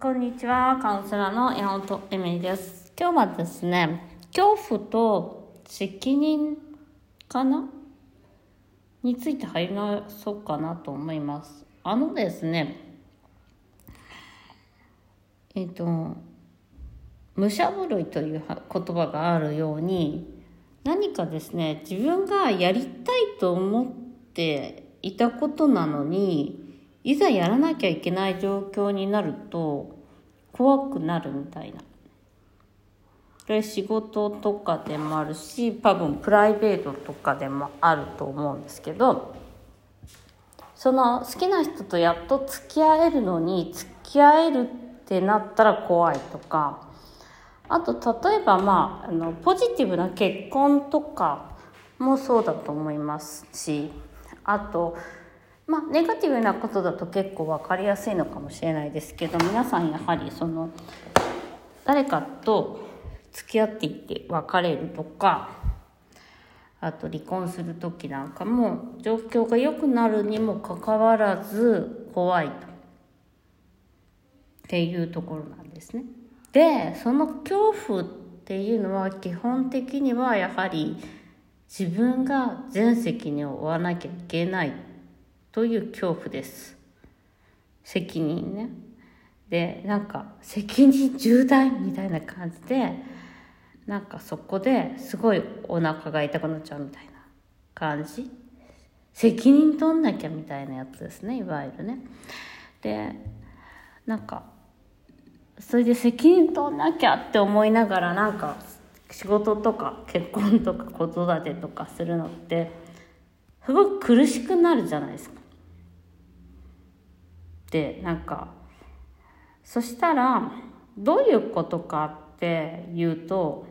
こんにちは、カウンセラーの山本エミリです。今日はですね、恐怖と責任かな？について入りなそうかなと思います。あのですね、えっ、と、武者震いという言葉があるように、何かですね、自分がやりたいと思っていたことなのに、いざやらなきゃいけない状況になると怖くなるみたいな。これ仕事とかでもあるし多分プライベートとかでもあると思うんですけどその好きな人とやっと付き合えるのに付き合えるってなったら怖いとかあと例えばまああのポジティブな結婚とかもそうだと思いますしあとまあ、ネガティブなことだと結構分かりやすいのかもしれないですけど皆さんやはりその誰かと付き合っていて別れるとかあと離婚する時なんかも状況が良くなるにもかかわらず怖いとっていうところなんですね。でその恐怖っていうのは基本的にはやはり自分が全責任を負わなきゃいけないという恐怖です。責任ね。で、なんか、責任重大みたいな感じで、なんかそこですごいお腹が痛くなっちゃうみたいな感じ。責任取んなきゃみたいなやつですね、いわゆるね。で、なんか、それで責任取んなきゃって思いながら、なんか、仕事とか結婚とか子育てとかするのって、すごく苦しくなるじゃないですか。でなんかそしたらどういうことかっていうと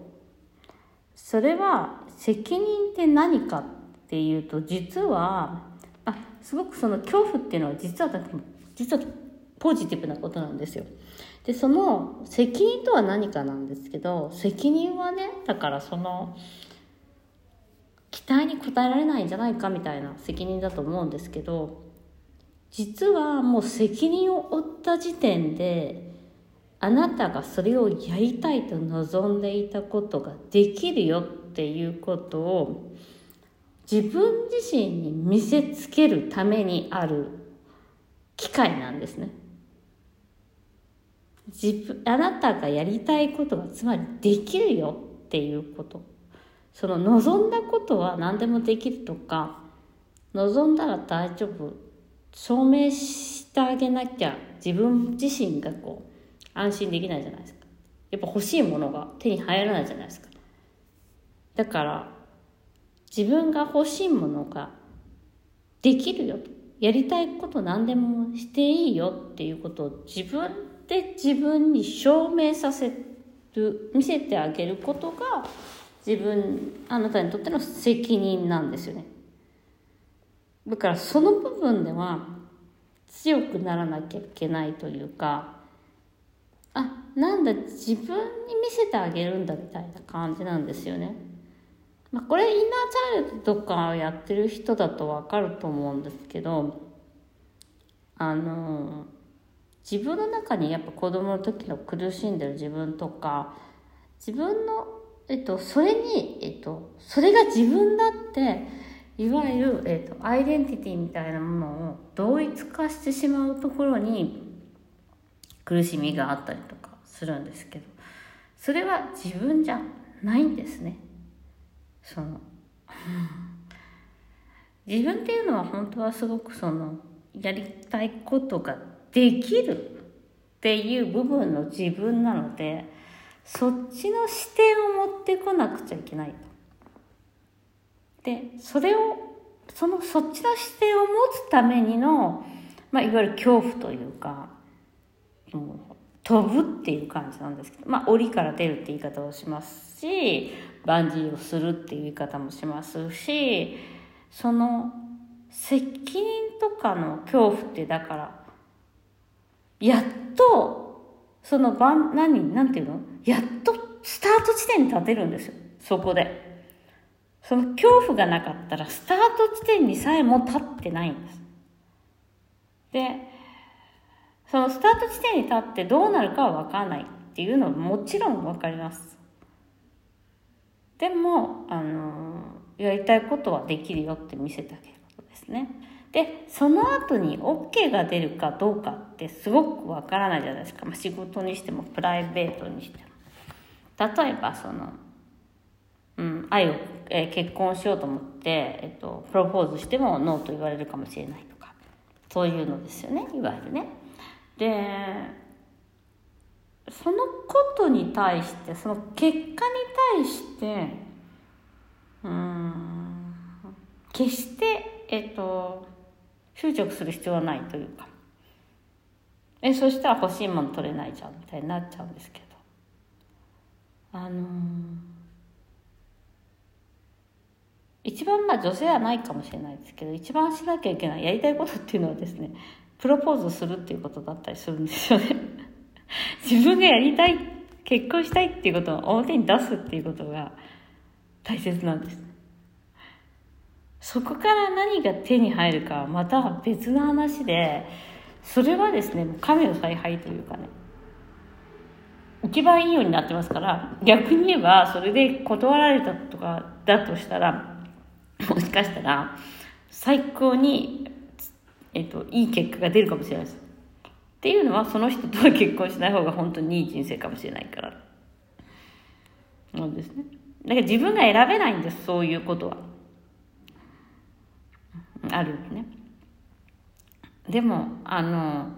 それは責任って何かっていうと実はあすごくその恐怖っていうのは実は実はポジティブなことなんですよ。でその責任とは何かなんですけど責任はねだからその期待に応えられないんじゃないかみたいな責任だと思うんですけど実はもう責任を負った時点であなたがそれをやりたいと望んでいたことができるよっていうことを自分自身に見せつけるためにある機会なんですね。自分あなたがやりたいことがつまりできるよっていうことその望んだことは何でもできるとか望んだら大丈夫証明してあげなきゃ自分自身がこう安心できないじゃないですか。やっぱ欲しいものが手に入らないじゃないですか。だから自分が欲しいものができるよと。やりたいこと何でもしていいよっていうことを自分で自分に証明させる見せてあげることが自分あなたにとっての責任なんですよね。だからその部分では強くならなきゃいけないというかあなんだ自分に見せてあげるんだみたいな感じなんですよね。まあ、これインナーチャイルドとかやってる人だと分かると思うんですけどあの自分の中にやっぱ子供の時の苦しんでる自分とか自分の、えっと、それに、えっと、それが自分だっていわゆる、えーと、アイデンティティみたいなものを同一化してしまうところに苦しみがあったりとかするんですけどそれは自分じゃないんですね。その自分っていうのは本当はすごくそのやりたいことができるっていう部分の自分なのでそっちの視点を持ってこなくちゃいけないと。でそれをそのそっちの視点を持つためにの、まあ、いわゆる恐怖というかもう飛ぶっていう感じなんですけど、まあ、檻から出るって言い方をしますしバンジーをするっていう言い方もしますしその責任とかの恐怖ってだからやっとその何何て言うの？やっとスタート地点に立てるんですよそこで。その恐怖がなかったらスタート地点にさえも立ってないんです。で、そのスタート地点に立ってどうなるかは分からないっていうのはもちろん分かります。でもあのやりたいことはできるよって見せてあげることですね。でその後に OK が出るかどうかってすごくわからないじゃないですか、まあ、仕事にしてもプライベートにしても。例えばその、うん、愛を、えー、結婚しようと思って、えっと、プロポーズしてもノーと言われるかもしれないとか。そういうのですよね。いわゆるね。でそのことに対してその結果に対してうん決してえっと執着する必要はないというか。えそしたら欲しいもの取れないじゃんみたいになっちゃうんですけど。あのー、一番まあ女性はないかもしれないですけど一番しなきゃいけないやりたいことっていうのはですねプロポーズするっていうことだったりするんですよね。自分がやりたい結婚したいっていうことを表に出すっていうことが大切なんです。そこから何が手に入るかはまた別の話で、それはですね、神の采配というかね、一番いいようになってますから、逆に言えば、それで断られたとかだとしたら、もしかしたら、最高に、えっと、いい結果が出るかもしれないです。っていうのは、その人とは結婚しない方が本当にいい人生かもしれないから。なんですね。だから自分が選べないんです、そういうことは。あるね。でも、あの、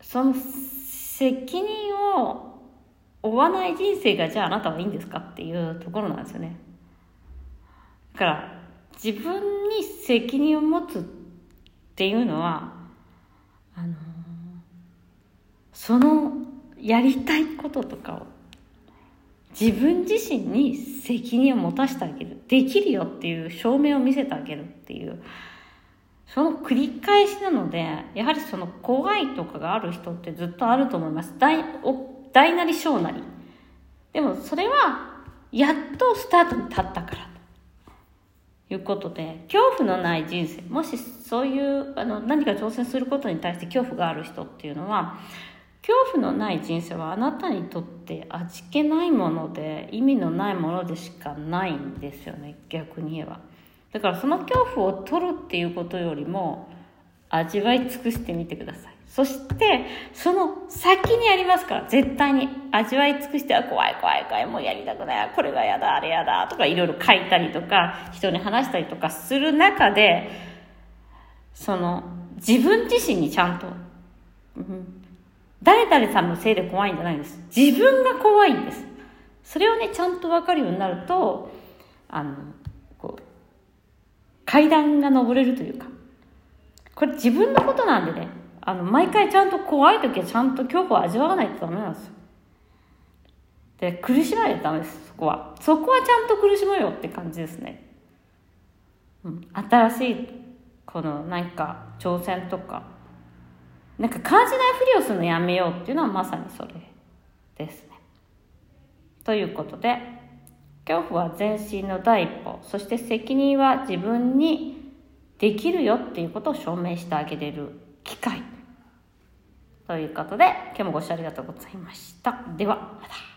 その責任を負わない人生がじゃああなたはいいんですかっていうところなんですよね。だから、自分に責任を持つっていうのは、あの、そのやりたいこととかを自分自身に責任を持たせてあげる。できるよっていう証明を見せてあげるっていう。その繰り返しなので、やはりその怖いとかがある人ってずっとあると思います。大、大なり小なり。でもそれは、やっとスタートに立ったから。いうことで、恐怖のない人生。もしそういう、あの、何か挑戦することに対して恐怖がある人っていうのは、恐怖のない人生はあなたにとって味気ないもので意味のないものでしかないんですよね逆に言えばだからその恐怖を取るっていうことよりも味わい尽くしてみてくださいそしてその先にありますから絶対に味わい尽くしてあ怖い怖い怖いもうやりたくないこれが嫌だあれ嫌だとかいろいろ書いたりとか人に話したりとかする中でその自分自身にちゃんと、誰々さんのせいで怖いんじゃないんです。自分が怖いんです。それをね、ちゃんとわかるようになると、あの、こう、階段が登れるというか、これ自分のことなんでね、あの、毎回ちゃんと怖い時はちゃんと恐怖を味わわないとダメなんですよ。で、苦しまないとダメです、そこは。そこはちゃんと苦しむよって感じですね。うん、新しい、この何か挑戦とか、なんか感じないふりをするのやめようっていうのはまさにそれですね。ということで、恐怖は前進の第一歩、そして責任は自分にできるよっていうことを証明してあげれる機会。ということで、今日もご視聴ありがとうございました。では、また。